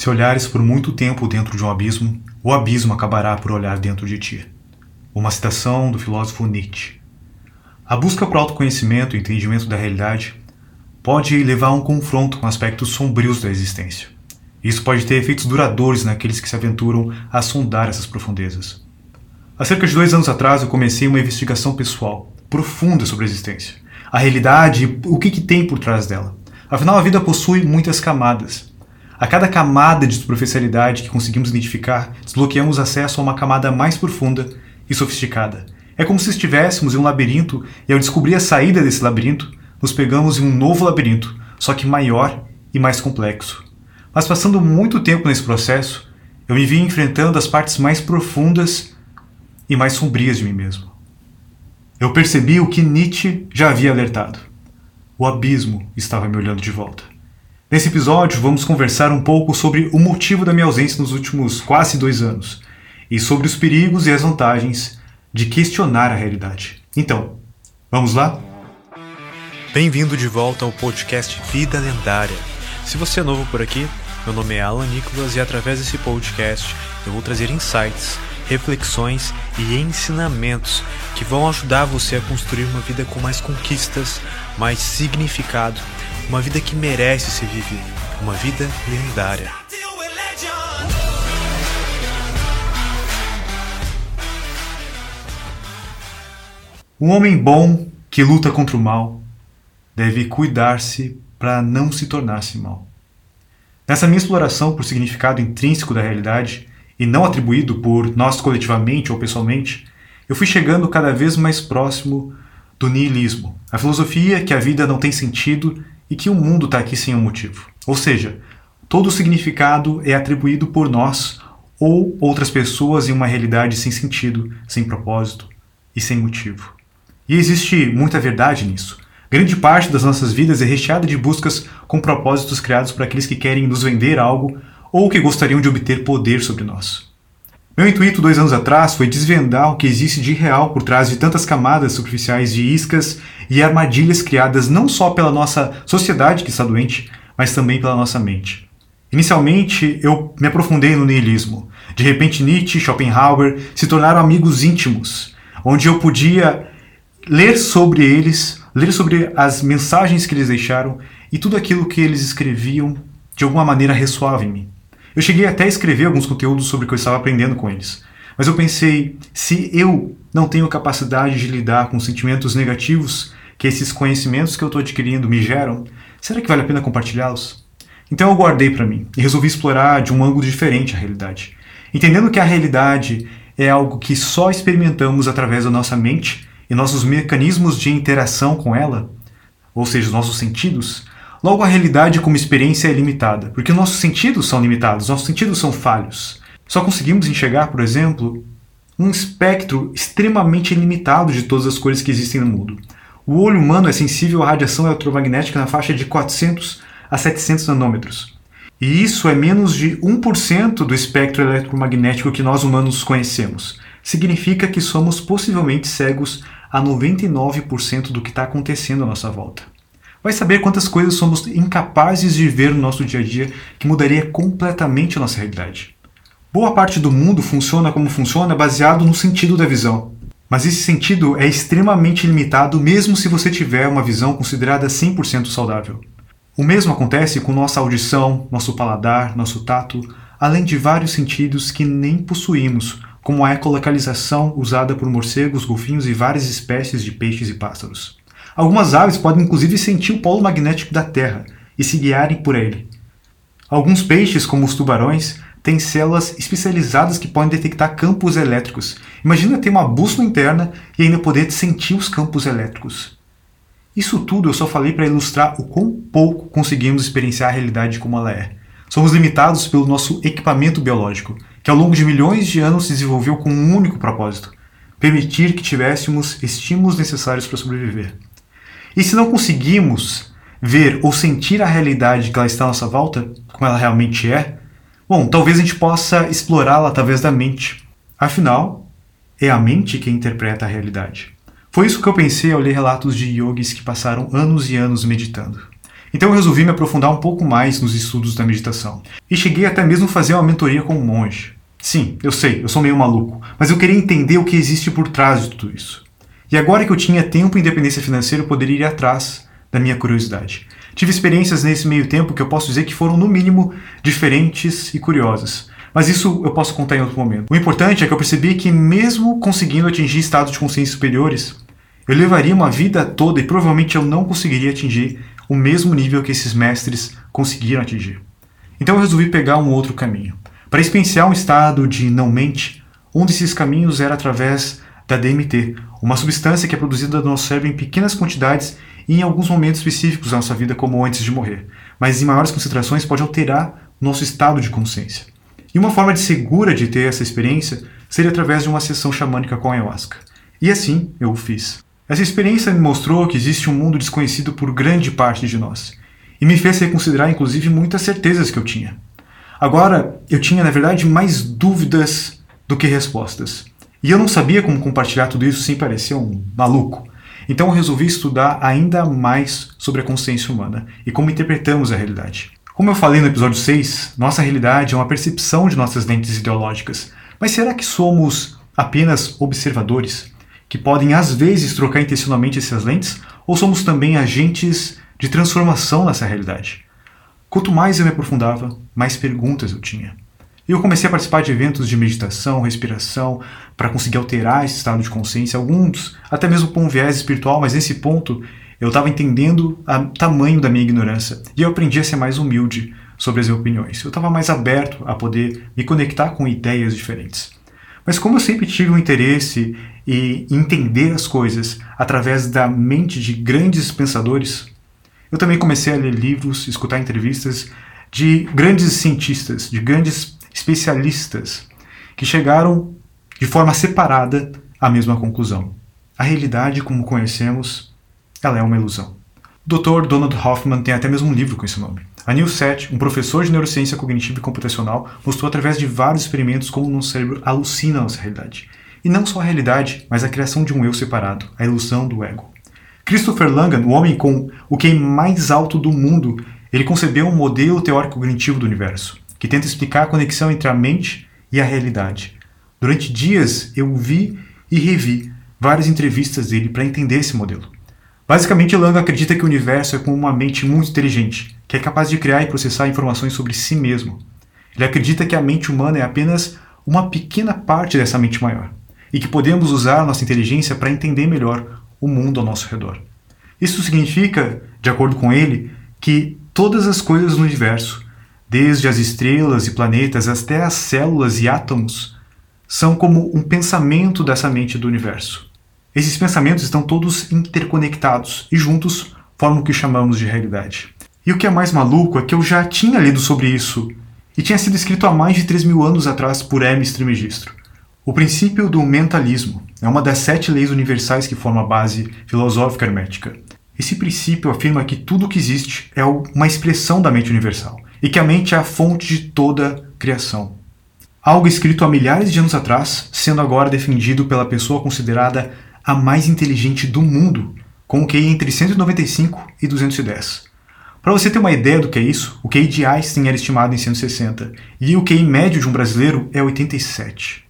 Se olhares por muito tempo dentro de um abismo, o abismo acabará por olhar dentro de ti. Uma citação do filósofo Nietzsche. A busca por autoconhecimento e entendimento da realidade pode levar a um confronto com aspectos sombrios da existência. Isso pode ter efeitos duradouros naqueles que se aventuram a sondar essas profundezas. Há cerca de dois anos atrás eu comecei uma investigação pessoal, profunda sobre a existência, a realidade e o que, que tem por trás dela. Afinal, a vida possui muitas camadas. A cada camada de superficialidade que conseguimos identificar, desbloqueamos acesso a uma camada mais profunda e sofisticada. É como se estivéssemos em um labirinto e, ao descobrir a saída desse labirinto, nos pegamos em um novo labirinto, só que maior e mais complexo. Mas passando muito tempo nesse processo, eu me vi enfrentando as partes mais profundas e mais sombrias de mim mesmo. Eu percebi o que Nietzsche já havia alertado. O abismo estava me olhando de volta. Nesse episódio, vamos conversar um pouco sobre o motivo da minha ausência nos últimos quase dois anos e sobre os perigos e as vantagens de questionar a realidade. Então, vamos lá? Bem-vindo de volta ao podcast Vida Lendária. Se você é novo por aqui, meu nome é Alan Nicholas e através desse podcast eu vou trazer insights, reflexões e ensinamentos que vão ajudar você a construir uma vida com mais conquistas, mais significado, uma vida que merece ser vivida, uma vida lendária. Um homem bom que luta contra o mal deve cuidar-se para não se tornar-se mal. Nessa minha exploração por significado intrínseco da realidade, e não atribuído por nós coletivamente ou pessoalmente, eu fui chegando cada vez mais próximo do niilismo, a filosofia que a vida não tem sentido e que o mundo está aqui sem um motivo. Ou seja, todo o significado é atribuído por nós ou outras pessoas em uma realidade sem sentido, sem propósito e sem motivo. E existe muita verdade nisso. Grande parte das nossas vidas é recheada de buscas com propósitos criados por aqueles que querem nos vender algo ou que gostariam de obter poder sobre nós. Meu intuito dois anos atrás foi desvendar o que existe de real por trás de tantas camadas superficiais de iscas e armadilhas criadas não só pela nossa sociedade que está doente, mas também pela nossa mente. Inicialmente, eu me aprofundei no niilismo. De repente, Nietzsche e Schopenhauer se tornaram amigos íntimos, onde eu podia ler sobre eles, ler sobre as mensagens que eles deixaram e tudo aquilo que eles escreviam de alguma maneira ressoava em mim. Eu cheguei até a escrever alguns conteúdos sobre o que eu estava aprendendo com eles. Mas eu pensei, se eu não tenho capacidade de lidar com os sentimentos negativos que esses conhecimentos que eu estou adquirindo me geram, será que vale a pena compartilhá-los? Então eu guardei para mim e resolvi explorar de um ângulo diferente a realidade. Entendendo que a realidade é algo que só experimentamos através da nossa mente e nossos mecanismos de interação com ela, ou seja, os nossos sentidos, Logo, a realidade como experiência é limitada, porque nossos sentidos são limitados, nossos sentidos são falhos. Só conseguimos enxergar, por exemplo, um espectro extremamente limitado de todas as cores que existem no mundo. O olho humano é sensível à radiação eletromagnética na faixa de 400 a 700 nanômetros. E isso é menos de 1% do espectro eletromagnético que nós humanos conhecemos. Significa que somos possivelmente cegos a 99% do que está acontecendo à nossa volta. Vai saber quantas coisas somos incapazes de ver no nosso dia a dia que mudaria completamente a nossa realidade. Boa parte do mundo funciona como funciona baseado no sentido da visão. Mas esse sentido é extremamente limitado mesmo se você tiver uma visão considerada 100% saudável. O mesmo acontece com nossa audição, nosso paladar, nosso tato, além de vários sentidos que nem possuímos, como a ecolocalização usada por morcegos, golfinhos e várias espécies de peixes e pássaros. Algumas aves podem inclusive sentir o polo magnético da Terra e se guiarem por ele. Alguns peixes, como os tubarões, têm células especializadas que podem detectar campos elétricos. Imagina ter uma bússola interna e ainda poder sentir os campos elétricos. Isso tudo eu só falei para ilustrar o quão pouco conseguimos experienciar a realidade como ela é. Somos limitados pelo nosso equipamento biológico, que ao longo de milhões de anos se desenvolveu com um único propósito: permitir que tivéssemos estímulos necessários para sobreviver. E se não conseguimos ver ou sentir a realidade que ela está à nossa volta, como ela realmente é, bom, talvez a gente possa explorá-la através da mente. Afinal, é a mente que interpreta a realidade. Foi isso que eu pensei ao ler relatos de yogis que passaram anos e anos meditando. Então eu resolvi me aprofundar um pouco mais nos estudos da meditação. E cheguei até mesmo a fazer uma mentoria com um monge. Sim, eu sei, eu sou meio maluco, mas eu queria entender o que existe por trás de tudo isso. E agora que eu tinha tempo e independência financeira, eu poderia ir atrás da minha curiosidade. Tive experiências nesse meio tempo que eu posso dizer que foram, no mínimo, diferentes e curiosas. Mas isso eu posso contar em outro momento. O importante é que eu percebi que, mesmo conseguindo atingir estados de consciência superiores, eu levaria uma vida toda e provavelmente eu não conseguiria atingir o mesmo nível que esses mestres conseguiram atingir. Então eu resolvi pegar um outro caminho. Para experienciar um estado de não-mente, um desses caminhos era através da DMT, uma substância que é produzida no nosso cérebro em pequenas quantidades e em alguns momentos específicos da nossa vida, como antes de morrer, mas em maiores concentrações pode alterar nosso estado de consciência. E uma forma de segura de ter essa experiência seria através de uma sessão xamânica com ayahuasca. E assim eu o fiz. Essa experiência me mostrou que existe um mundo desconhecido por grande parte de nós, e me fez reconsiderar inclusive muitas certezas que eu tinha. Agora, eu tinha na verdade mais dúvidas do que respostas. E eu não sabia como compartilhar tudo isso sem parecer um maluco. Então eu resolvi estudar ainda mais sobre a consciência humana e como interpretamos a realidade. Como eu falei no episódio 6, nossa realidade é uma percepção de nossas lentes ideológicas. Mas será que somos apenas observadores, que podem às vezes trocar intencionalmente essas lentes, ou somos também agentes de transformação nessa realidade? Quanto mais eu me aprofundava, mais perguntas eu tinha. E eu comecei a participar de eventos de meditação, respiração, para conseguir alterar esse estado de consciência, alguns até mesmo com um viés espiritual, mas nesse ponto eu estava entendendo o tamanho da minha ignorância e eu aprendi a ser mais humilde sobre as minhas opiniões. Eu estava mais aberto a poder me conectar com ideias diferentes. Mas como eu sempre tive um interesse em entender as coisas através da mente de grandes pensadores, eu também comecei a ler livros, escutar entrevistas de grandes cientistas, de grandes especialistas que chegaram de forma separada à mesma conclusão. A realidade, como conhecemos, ela é uma ilusão. O Dr. Donald Hoffman tem até mesmo um livro com esse nome. A Seth, um professor de neurociência cognitiva e computacional, mostrou através de vários experimentos como o nosso cérebro alucina a nossa realidade. E não só a realidade, mas a criação de um eu separado, a ilusão do ego. Christopher Langan, o homem com o QI mais alto do mundo, ele concebeu um modelo teórico cognitivo do universo que tenta explicar a conexão entre a mente e a realidade. Durante dias eu vi e revi várias entrevistas dele para entender esse modelo. Basicamente, Lang acredita que o universo é como uma mente muito inteligente, que é capaz de criar e processar informações sobre si mesmo. Ele acredita que a mente humana é apenas uma pequena parte dessa mente maior, e que podemos usar nossa inteligência para entender melhor o mundo ao nosso redor. Isso significa, de acordo com ele, que todas as coisas no universo desde as estrelas e planetas até as células e átomos, são como um pensamento dessa mente do universo. Esses pensamentos estão todos interconectados e juntos formam o que chamamos de realidade. E o que é mais maluco é que eu já tinha lido sobre isso e tinha sido escrito há mais de 3 mil anos atrás por Hermes Trismegisto. O princípio do mentalismo é uma das sete leis universais que formam a base filosófica hermética. Esse princípio afirma que tudo o que existe é uma expressão da mente universal e que a mente é a fonte de toda criação. Algo escrito há milhares de anos atrás, sendo agora defendido pela pessoa considerada a mais inteligente do mundo, com o QI entre 195 e 210. Para você ter uma ideia do que é isso, o QI de Einstein era estimado em 160 e o QI médio de um brasileiro é 87.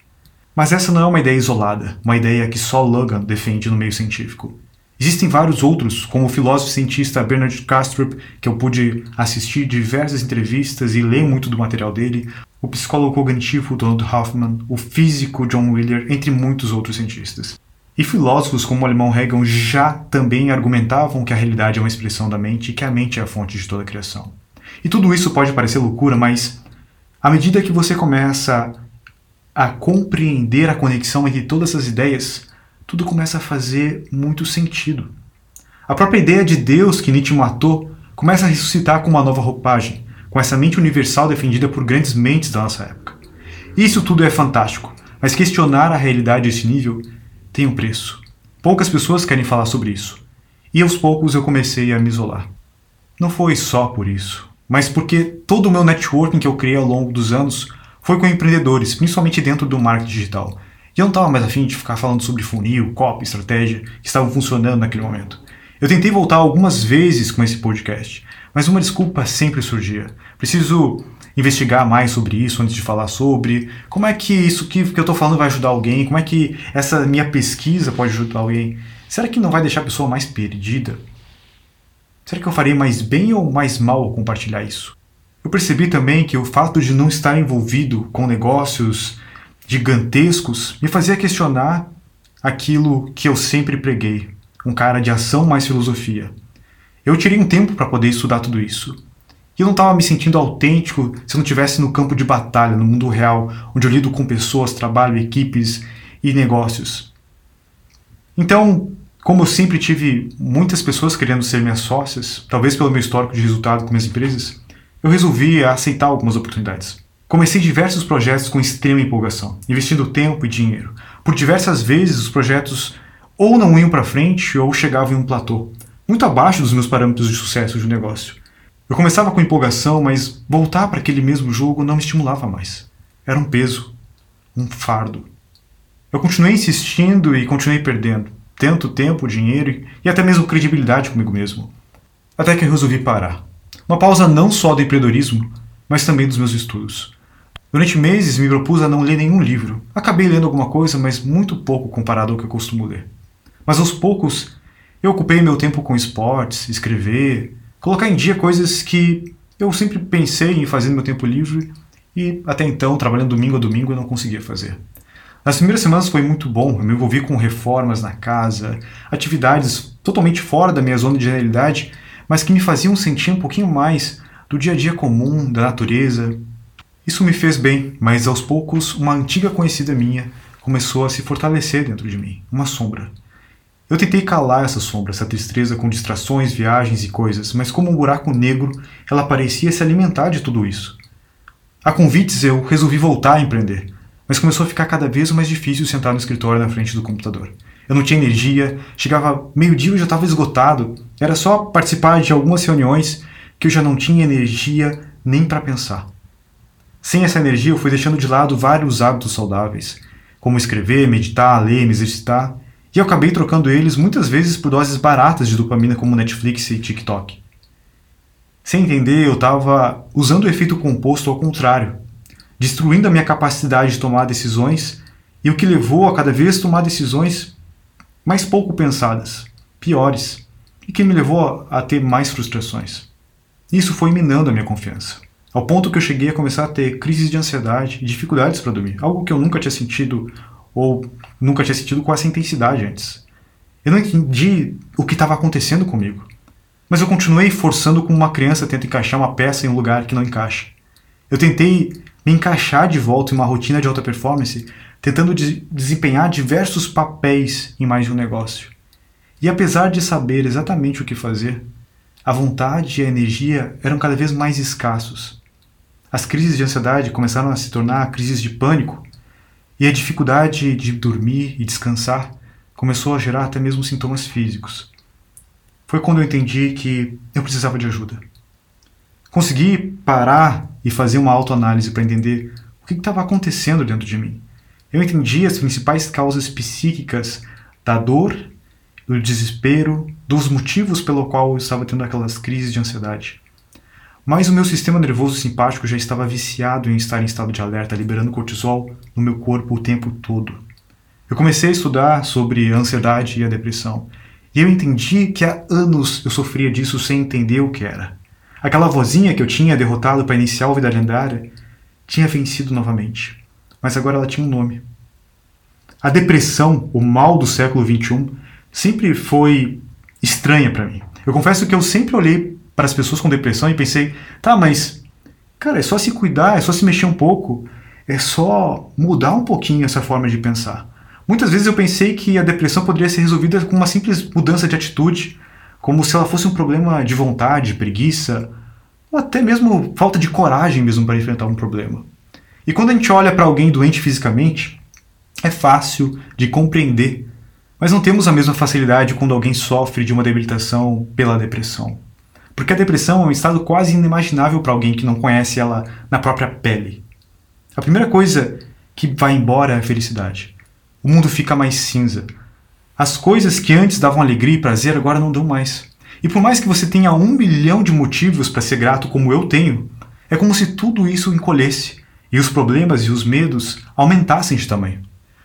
Mas essa não é uma ideia isolada, uma ideia que só Logan defende no meio científico. Existem vários outros, como o filósofo cientista Bernard Kastrup, que eu pude assistir diversas entrevistas e ler muito do material dele, o psicólogo cognitivo Donald Hoffman, o físico John Wheeler, entre muitos outros cientistas. E filósofos como o alemão Hegel já também argumentavam que a realidade é uma expressão da mente e que a mente é a fonte de toda a criação. E tudo isso pode parecer loucura, mas à medida que você começa a compreender a conexão entre todas essas ideias, tudo começa a fazer muito sentido. A própria ideia de Deus que Nietzsche matou começa a ressuscitar com uma nova roupagem, com essa mente universal defendida por grandes mentes da nossa época. Isso tudo é fantástico, mas questionar a realidade a esse nível tem um preço. Poucas pessoas querem falar sobre isso. E aos poucos eu comecei a me isolar. Não foi só por isso, mas porque todo o meu networking que eu criei ao longo dos anos foi com empreendedores, principalmente dentro do marketing digital, e eu não estava mais afim de ficar falando sobre funil, copy, estratégia, que estavam funcionando naquele momento. Eu tentei voltar algumas vezes com esse podcast, mas uma desculpa sempre surgia. Preciso investigar mais sobre isso antes de falar sobre. Como é que isso que, que eu estou falando vai ajudar alguém? Como é que essa minha pesquisa pode ajudar alguém? Será que não vai deixar a pessoa mais perdida? Será que eu farei mais bem ou mais mal compartilhar isso? Eu percebi também que o fato de não estar envolvido com negócios gigantescos me fazia questionar aquilo que eu sempre preguei, um cara de ação mais filosofia. Eu tirei um tempo para poder estudar tudo isso. E eu não estava me sentindo autêntico se eu não estivesse no campo de batalha, no mundo real, onde eu lido com pessoas, trabalho, equipes e negócios. Então, como eu sempre tive muitas pessoas querendo ser minhas sócias, talvez pelo meu histórico de resultado com minhas empresas, eu resolvi aceitar algumas oportunidades. Comecei diversos projetos com extrema empolgação, investindo tempo e dinheiro. Por diversas vezes os projetos ou não iam para frente ou chegavam em um platô, muito abaixo dos meus parâmetros de sucesso de negócio. Eu começava com empolgação, mas voltar para aquele mesmo jogo não me estimulava mais. Era um peso, um fardo. Eu continuei insistindo e continuei perdendo, tanto tempo, dinheiro e até mesmo credibilidade comigo mesmo. Até que eu resolvi parar. Uma pausa não só do empreendedorismo, mas também dos meus estudos. Durante meses me propus a não ler nenhum livro. Acabei lendo alguma coisa, mas muito pouco comparado ao que eu costumo ler. Mas aos poucos, eu ocupei meu tempo com esportes, escrever, colocar em dia coisas que eu sempre pensei em fazer no meu tempo livre e até então, trabalhando domingo a domingo, eu não conseguia fazer. Nas primeiras semanas foi muito bom, eu me envolvi com reformas na casa, atividades totalmente fora da minha zona de realidade, mas que me faziam sentir um pouquinho mais do dia a dia comum, da natureza, isso me fez bem, mas aos poucos uma antiga conhecida minha começou a se fortalecer dentro de mim, uma sombra. Eu tentei calar essa sombra, essa tristeza com distrações, viagens e coisas, mas como um buraco negro, ela parecia se alimentar de tudo isso. A convites eu resolvi voltar a empreender, mas começou a ficar cada vez mais difícil sentar no escritório na frente do computador. Eu não tinha energia, chegava meio-dia e já estava esgotado. Era só participar de algumas reuniões que eu já não tinha energia nem para pensar. Sem essa energia, eu fui deixando de lado vários hábitos saudáveis, como escrever, meditar, ler, me exercitar, e eu acabei trocando eles muitas vezes por doses baratas de dopamina como Netflix e TikTok. Sem entender, eu estava usando o efeito composto ao contrário, destruindo a minha capacidade de tomar decisões e o que levou a cada vez tomar decisões mais pouco pensadas, piores, e que me levou a ter mais frustrações. Isso foi minando a minha confiança. Ao ponto que eu cheguei a começar a ter crises de ansiedade e dificuldades para dormir, algo que eu nunca tinha sentido ou nunca tinha sentido com essa intensidade antes. Eu não entendi o que estava acontecendo comigo, mas eu continuei forçando como uma criança tenta encaixar uma peça em um lugar que não encaixa. Eu tentei me encaixar de volta em uma rotina de alta performance, tentando de desempenhar diversos papéis em mais de um negócio. E apesar de saber exatamente o que fazer, a vontade e a energia eram cada vez mais escassos. As crises de ansiedade começaram a se tornar crises de pânico, e a dificuldade de dormir e descansar começou a gerar até mesmo sintomas físicos. Foi quando eu entendi que eu precisava de ajuda. Consegui parar e fazer uma autoanálise para entender o que estava acontecendo dentro de mim. Eu entendi as principais causas psíquicas da dor, do desespero, dos motivos pelo qual eu estava tendo aquelas crises de ansiedade. Mas o meu sistema nervoso simpático já estava viciado em estar em estado de alerta, liberando cortisol no meu corpo o tempo todo. Eu comecei a estudar sobre a ansiedade e a depressão, e eu entendi que há anos eu sofria disso sem entender o que era. Aquela vozinha que eu tinha derrotado para iniciar a vida lendária tinha vencido novamente, mas agora ela tinha um nome. A depressão, o mal do século XXI, sempre foi estranha para mim. Eu confesso que eu sempre olhei para as pessoas com depressão e pensei, tá, mas cara, é só se cuidar, é só se mexer um pouco, é só mudar um pouquinho essa forma de pensar. Muitas vezes eu pensei que a depressão poderia ser resolvida com uma simples mudança de atitude, como se ela fosse um problema de vontade, preguiça, ou até mesmo falta de coragem mesmo para enfrentar um problema. E quando a gente olha para alguém doente fisicamente, é fácil de compreender, mas não temos a mesma facilidade quando alguém sofre de uma debilitação pela depressão. Porque a depressão é um estado quase inimaginável para alguém que não conhece ela na própria pele. A primeira coisa que vai embora é a felicidade. O mundo fica mais cinza. As coisas que antes davam alegria e prazer agora não dão mais. E por mais que você tenha um milhão de motivos para ser grato como eu tenho, é como se tudo isso encolhesse e os problemas e os medos aumentassem de tamanho.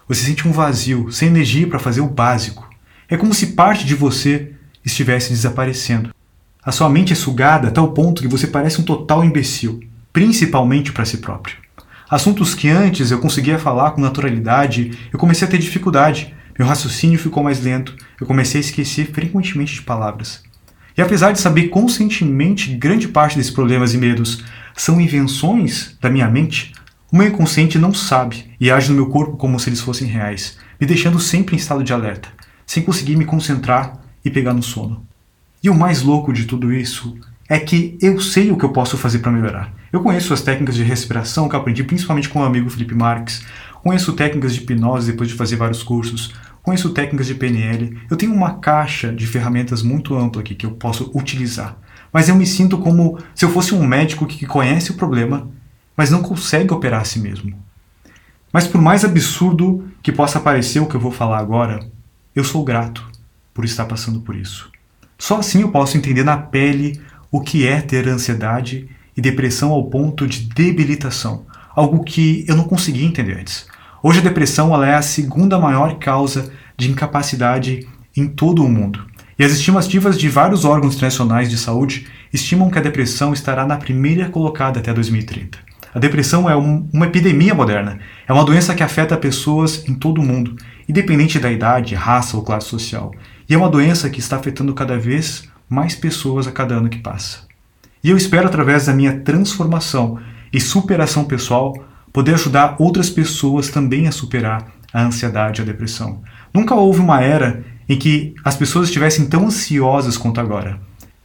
Você sente um vazio, sem energia para fazer o básico. É como se parte de você estivesse desaparecendo. A sua mente é sugada a tal ponto que você parece um total imbecil, principalmente para si próprio. Assuntos que antes eu conseguia falar com naturalidade, eu comecei a ter dificuldade. Meu raciocínio ficou mais lento, eu comecei a esquecer frequentemente de palavras. E apesar de saber conscientemente grande parte desses problemas e medos são invenções da minha mente, o meu inconsciente não sabe e age no meu corpo como se eles fossem reais, me deixando sempre em estado de alerta, sem conseguir me concentrar e pegar no sono. E o mais louco de tudo isso é que eu sei o que eu posso fazer para melhorar. Eu conheço as técnicas de respiração que aprendi principalmente com o amigo Felipe Marques, conheço técnicas de hipnose depois de fazer vários cursos, conheço técnicas de PNL. Eu tenho uma caixa de ferramentas muito ampla aqui que eu posso utilizar. Mas eu me sinto como se eu fosse um médico que conhece o problema, mas não consegue operar a si mesmo. Mas por mais absurdo que possa parecer o que eu vou falar agora, eu sou grato por estar passando por isso. Só assim eu posso entender na pele o que é ter ansiedade e depressão ao ponto de debilitação, algo que eu não conseguia entender antes. Hoje a depressão ela é a segunda maior causa de incapacidade em todo o mundo. E as estimativas de vários órgãos internacionais de saúde estimam que a depressão estará na primeira colocada até 2030. A depressão é um, uma epidemia moderna. É uma doença que afeta pessoas em todo o mundo, independente da idade, raça ou classe social. E é uma doença que está afetando cada vez mais pessoas a cada ano que passa. E eu espero, através da minha transformação e superação pessoal, poder ajudar outras pessoas também a superar a ansiedade e a depressão. Nunca houve uma era em que as pessoas estivessem tão ansiosas quanto agora.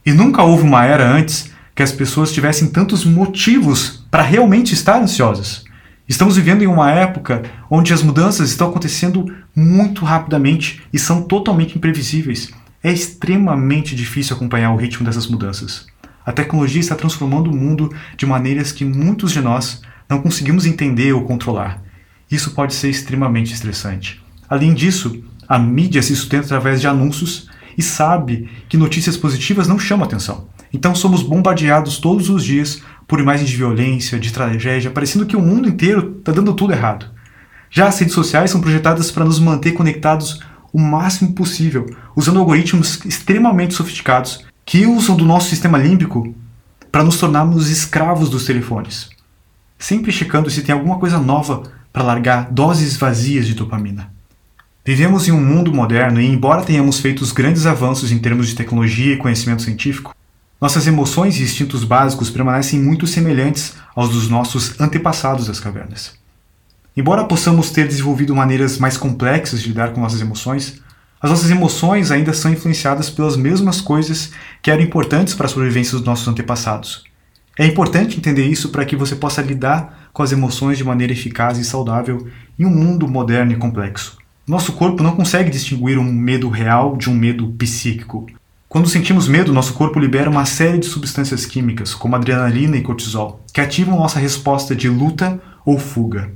E nunca houve uma era antes que as pessoas tivessem tantos motivos para realmente estar ansiosas. Estamos vivendo em uma época onde as mudanças estão acontecendo muito rapidamente e são totalmente imprevisíveis. É extremamente difícil acompanhar o ritmo dessas mudanças. A tecnologia está transformando o mundo de maneiras que muitos de nós não conseguimos entender ou controlar. Isso pode ser extremamente estressante. Além disso, a mídia se sustenta através de anúncios e sabe que notícias positivas não chamam atenção. Então somos bombardeados todos os dias por imagens de violência, de tragédia, parecendo que o mundo inteiro está dando tudo errado. Já as redes sociais são projetadas para nos manter conectados o máximo possível, usando algoritmos extremamente sofisticados que usam do nosso sistema límbico para nos tornarmos escravos dos telefones sempre checando se tem alguma coisa nova para largar doses vazias de dopamina. Vivemos em um mundo moderno e, embora tenhamos feito grandes avanços em termos de tecnologia e conhecimento científico, nossas emoções e instintos básicos permanecem muito semelhantes aos dos nossos antepassados das cavernas. Embora possamos ter desenvolvido maneiras mais complexas de lidar com nossas emoções, as nossas emoções ainda são influenciadas pelas mesmas coisas que eram importantes para a sobrevivência dos nossos antepassados, é importante entender isso para que você possa lidar com as emoções de maneira eficaz e saudável em um mundo moderno e complexo. Nosso corpo não consegue distinguir um medo real de um medo psíquico. Quando sentimos medo, nosso corpo libera uma série de substâncias químicas, como adrenalina e cortisol, que ativam nossa resposta de luta ou fuga.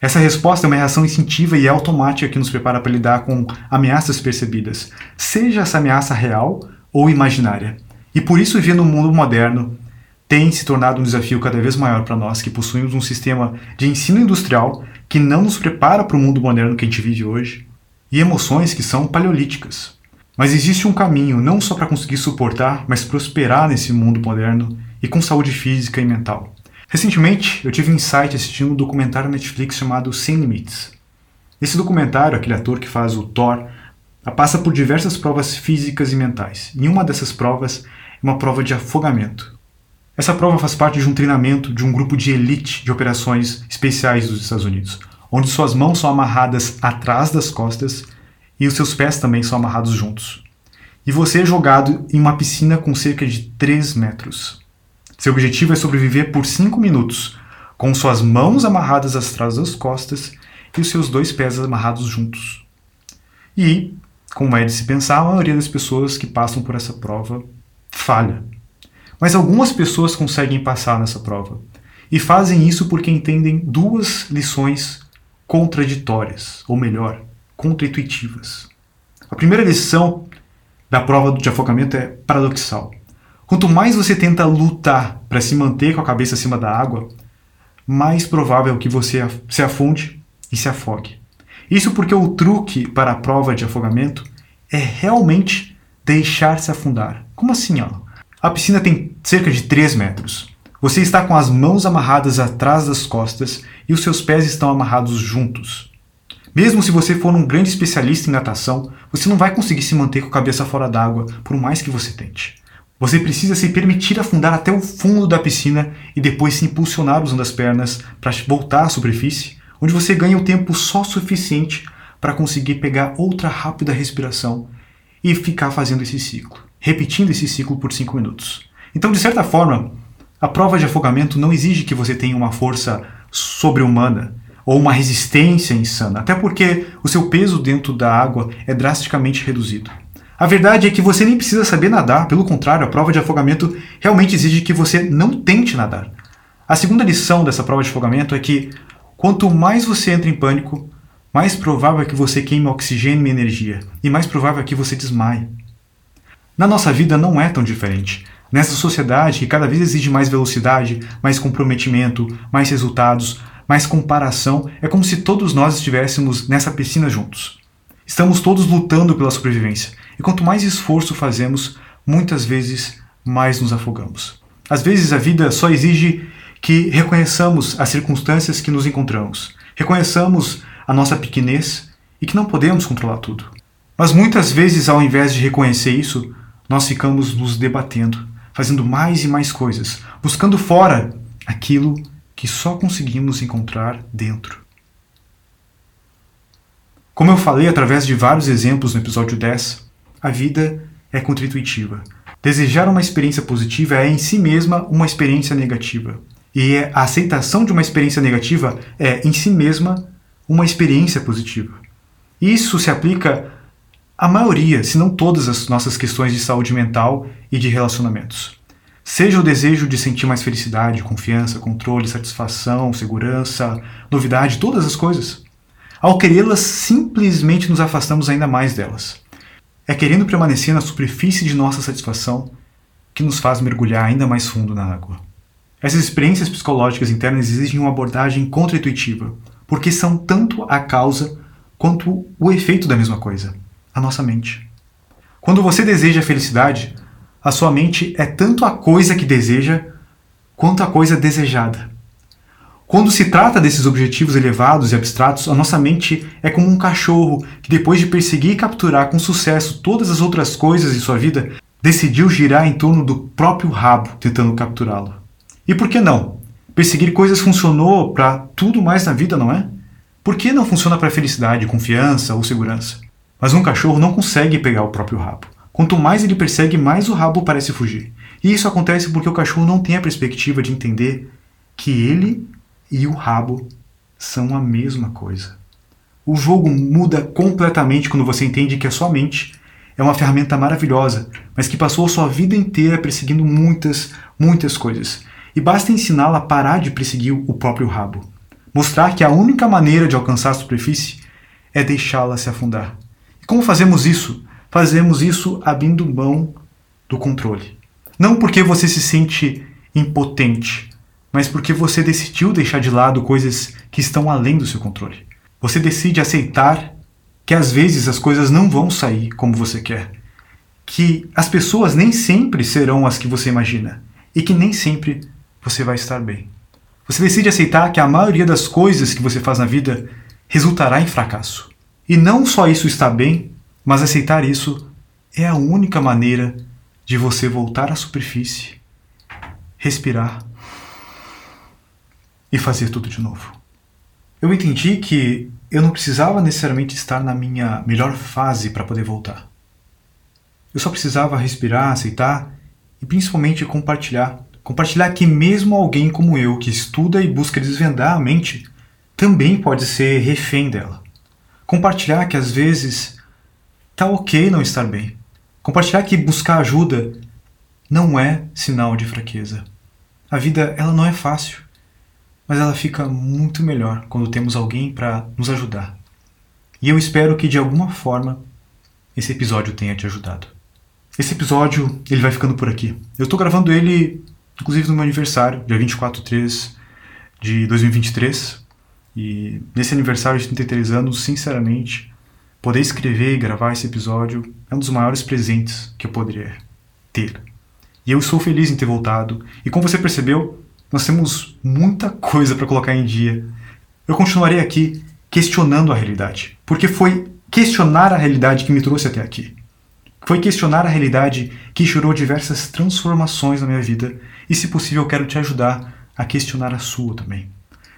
Essa resposta é uma reação instintiva e automática que nos prepara para lidar com ameaças percebidas, seja essa ameaça real ou imaginária. E por isso, viver no mundo moderno, tem se tornado um desafio cada vez maior para nós que possuímos um sistema de ensino industrial que não nos prepara para o mundo moderno que a gente vive hoje e emoções que são paleolíticas. Mas existe um caminho não só para conseguir suportar, mas prosperar nesse mundo moderno e com saúde física e mental. Recentemente, eu tive um insight assistindo um documentário Netflix chamado Sem Limites. Esse documentário, aquele ator que faz o Thor, passa por diversas provas físicas e mentais. E uma dessas provas é uma prova de afogamento. Essa prova faz parte de um treinamento de um grupo de elite de operações especiais dos Estados Unidos, onde suas mãos são amarradas atrás das costas e os seus pés também são amarrados juntos. E você é jogado em uma piscina com cerca de 3 metros. Seu objetivo é sobreviver por 5 minutos, com suas mãos amarradas atrás das costas e os seus dois pés amarrados juntos. E, como é de se pensar, a maioria das pessoas que passam por essa prova falha. Mas algumas pessoas conseguem passar nessa prova. E fazem isso porque entendem duas lições contraditórias, ou melhor, contraintuitivas. A primeira lição da prova de afogamento é paradoxal. Quanto mais você tenta lutar para se manter com a cabeça acima da água, mais provável que você se afunde e se afogue. Isso porque o truque para a prova de afogamento é realmente deixar-se afundar. Como assim, ó? A piscina tem cerca de 3 metros. Você está com as mãos amarradas atrás das costas e os seus pés estão amarrados juntos. Mesmo se você for um grande especialista em natação, você não vai conseguir se manter com a cabeça fora d'água, por mais que você tente. Você precisa se permitir afundar até o fundo da piscina e depois se impulsionar usando as pernas para voltar à superfície, onde você ganha o tempo só suficiente para conseguir pegar outra rápida respiração e ficar fazendo esse ciclo, repetindo esse ciclo por 5 minutos. Então, de certa forma, a prova de afogamento não exige que você tenha uma força sobre-humana ou uma resistência insana, até porque o seu peso dentro da água é drasticamente reduzido. A verdade é que você nem precisa saber nadar, pelo contrário, a prova de afogamento realmente exige que você não tente nadar. A segunda lição dessa prova de afogamento é que quanto mais você entra em pânico, mais provável é que você queime oxigênio e energia, e mais provável é que você desmaie. Na nossa vida não é tão diferente. Nessa sociedade que cada vez exige mais velocidade, mais comprometimento, mais resultados, mais comparação, é como se todos nós estivéssemos nessa piscina juntos. Estamos todos lutando pela sobrevivência, e quanto mais esforço fazemos, muitas vezes mais nos afogamos. Às vezes a vida só exige que reconheçamos as circunstâncias que nos encontramos, reconheçamos a nossa pequenez e que não podemos controlar tudo. Mas muitas vezes, ao invés de reconhecer isso, nós ficamos nos debatendo, fazendo mais e mais coisas, buscando fora aquilo que só conseguimos encontrar dentro. Como eu falei através de vários exemplos no episódio 10, a vida é contra-intuitiva. Desejar uma experiência positiva é em si mesma uma experiência negativa. E a aceitação de uma experiência negativa é em si mesma uma experiência positiva. Isso se aplica à maioria, se não todas as nossas questões de saúde mental e de relacionamentos. Seja o desejo de sentir mais felicidade, confiança, controle, satisfação, segurança, novidade, todas as coisas. Ao querê-las, simplesmente nos afastamos ainda mais delas. É querendo permanecer na superfície de nossa satisfação que nos faz mergulhar ainda mais fundo na água. Essas experiências psicológicas internas exigem uma abordagem contra-intuitiva, porque são tanto a causa quanto o efeito da mesma coisa, a nossa mente. Quando você deseja a felicidade, a sua mente é tanto a coisa que deseja quanto a coisa desejada. Quando se trata desses objetivos elevados e abstratos, a nossa mente é como um cachorro que, depois de perseguir e capturar com sucesso todas as outras coisas de sua vida, decidiu girar em torno do próprio rabo tentando capturá-lo. E por que não? Perseguir coisas funcionou para tudo mais na vida, não é? Por que não funciona para felicidade, confiança ou segurança? Mas um cachorro não consegue pegar o próprio rabo. Quanto mais ele persegue, mais o rabo parece fugir. E isso acontece porque o cachorro não tem a perspectiva de entender que ele e o rabo são a mesma coisa. O jogo muda completamente quando você entende que a sua mente é uma ferramenta maravilhosa, mas que passou a sua vida inteira perseguindo muitas, muitas coisas e basta ensiná-la a parar de perseguir o próprio rabo. Mostrar que a única maneira de alcançar a superfície é deixá-la se afundar. E como fazemos isso? Fazemos isso abrindo mão do controle. Não porque você se sente impotente, mas porque você decidiu deixar de lado coisas que estão além do seu controle. Você decide aceitar que às vezes as coisas não vão sair como você quer, que as pessoas nem sempre serão as que você imagina e que nem sempre você vai estar bem. Você decide aceitar que a maioria das coisas que você faz na vida resultará em fracasso. E não só isso está bem, mas aceitar isso é a única maneira de você voltar à superfície, respirar e fazer tudo de novo. Eu entendi que eu não precisava necessariamente estar na minha melhor fase para poder voltar. Eu só precisava respirar, aceitar e principalmente compartilhar Compartilhar que mesmo alguém como eu, que estuda e busca desvendar a mente, também pode ser refém dela. Compartilhar que às vezes tá ok não estar bem. Compartilhar que buscar ajuda não é sinal de fraqueza. A vida ela não é fácil, mas ela fica muito melhor quando temos alguém para nos ajudar. E eu espero que de alguma forma esse episódio tenha te ajudado. Esse episódio, ele vai ficando por aqui. Eu estou gravando ele, inclusive no meu aniversário, dia 24 de 3 de 2023. E nesse aniversário de 33 anos, sinceramente, poder escrever e gravar esse episódio é um dos maiores presentes que eu poderia ter. E eu sou feliz em ter voltado. E como você percebeu, nós temos muita coisa para colocar em dia. Eu continuarei aqui questionando a realidade, porque foi questionar a realidade que me trouxe até aqui. Foi questionar a realidade que gerou diversas transformações na minha vida e, se possível, quero te ajudar a questionar a sua também.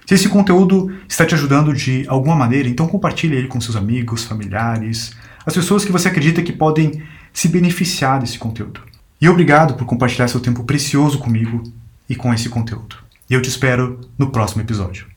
Se esse conteúdo está te ajudando de alguma maneira, então compartilhe ele com seus amigos, familiares, as pessoas que você acredita que podem se beneficiar desse conteúdo. E obrigado por compartilhar seu tempo precioso comigo e com esse conteúdo. E eu te espero no próximo episódio.